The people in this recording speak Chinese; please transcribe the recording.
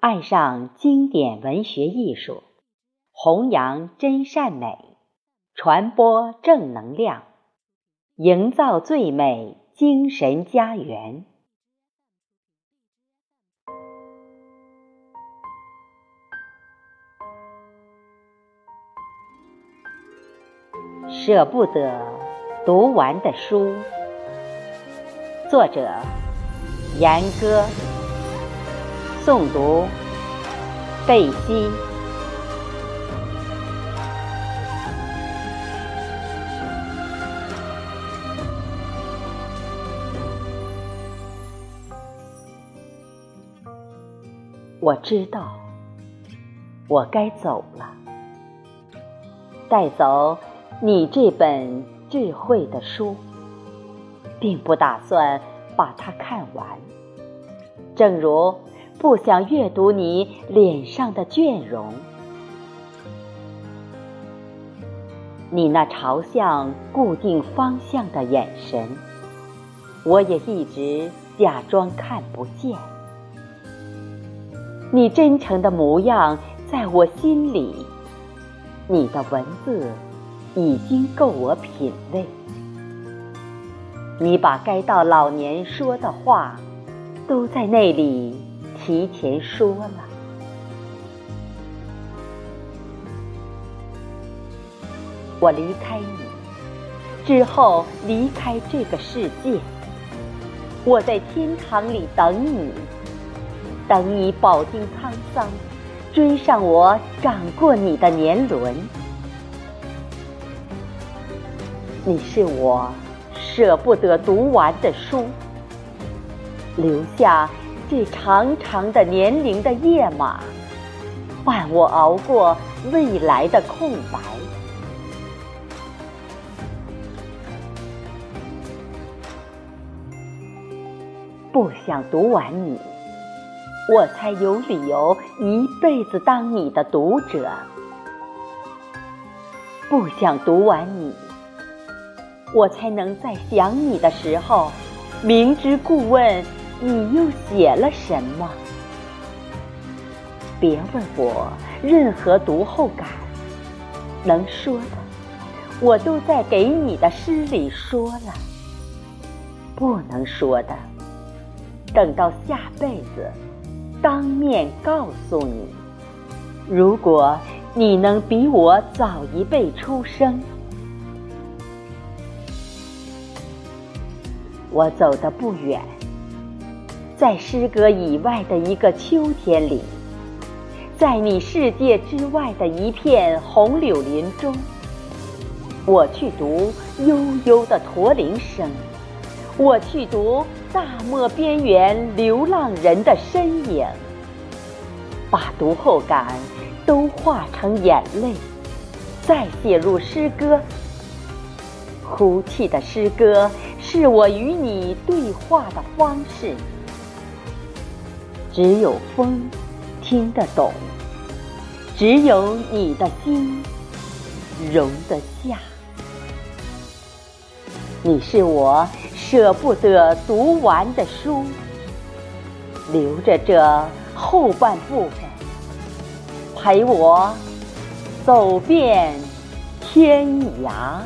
爱上经典文学艺术，弘扬真善美，传播正能量，营造最美精神家园。舍不得读完的书，作者：严歌。诵读：贝西。我知道，我该走了，带走你这本智慧的书，并不打算把它看完，正如。不想阅读你脸上的倦容，你那朝向固定方向的眼神，我也一直假装看不见。你真诚的模样在我心里，你的文字已经够我品味。你把该到老年说的话，都在那里。提前说了，我离开你之后，离开这个世界。我在天堂里等你，等你饱经沧桑，追上我长过你的年轮。你是我舍不得读完的书，留下。这长长的年龄的页码，伴我熬过未来的空白。不想读完你，我才有理由一辈子当你的读者。不想读完你，我才能在想你的时候，明知故问。你又写了什么？别问我任何读后感，能说的，我都在给你的诗里说了；不能说的，等到下辈子当面告诉你。如果你能比我早一辈出生，我走的不远。在诗歌以外的一个秋天里，在你世界之外的一片红柳林中，我去读悠悠的驼铃声，我去读大漠边缘流浪人的身影，把读后感都化成眼泪，再写入诗歌。哭泣的诗歌是我与你对话的方式。只有风听得懂，只有你的心容得下。你是我舍不得读完的书，留着这后半部分，陪我走遍天涯。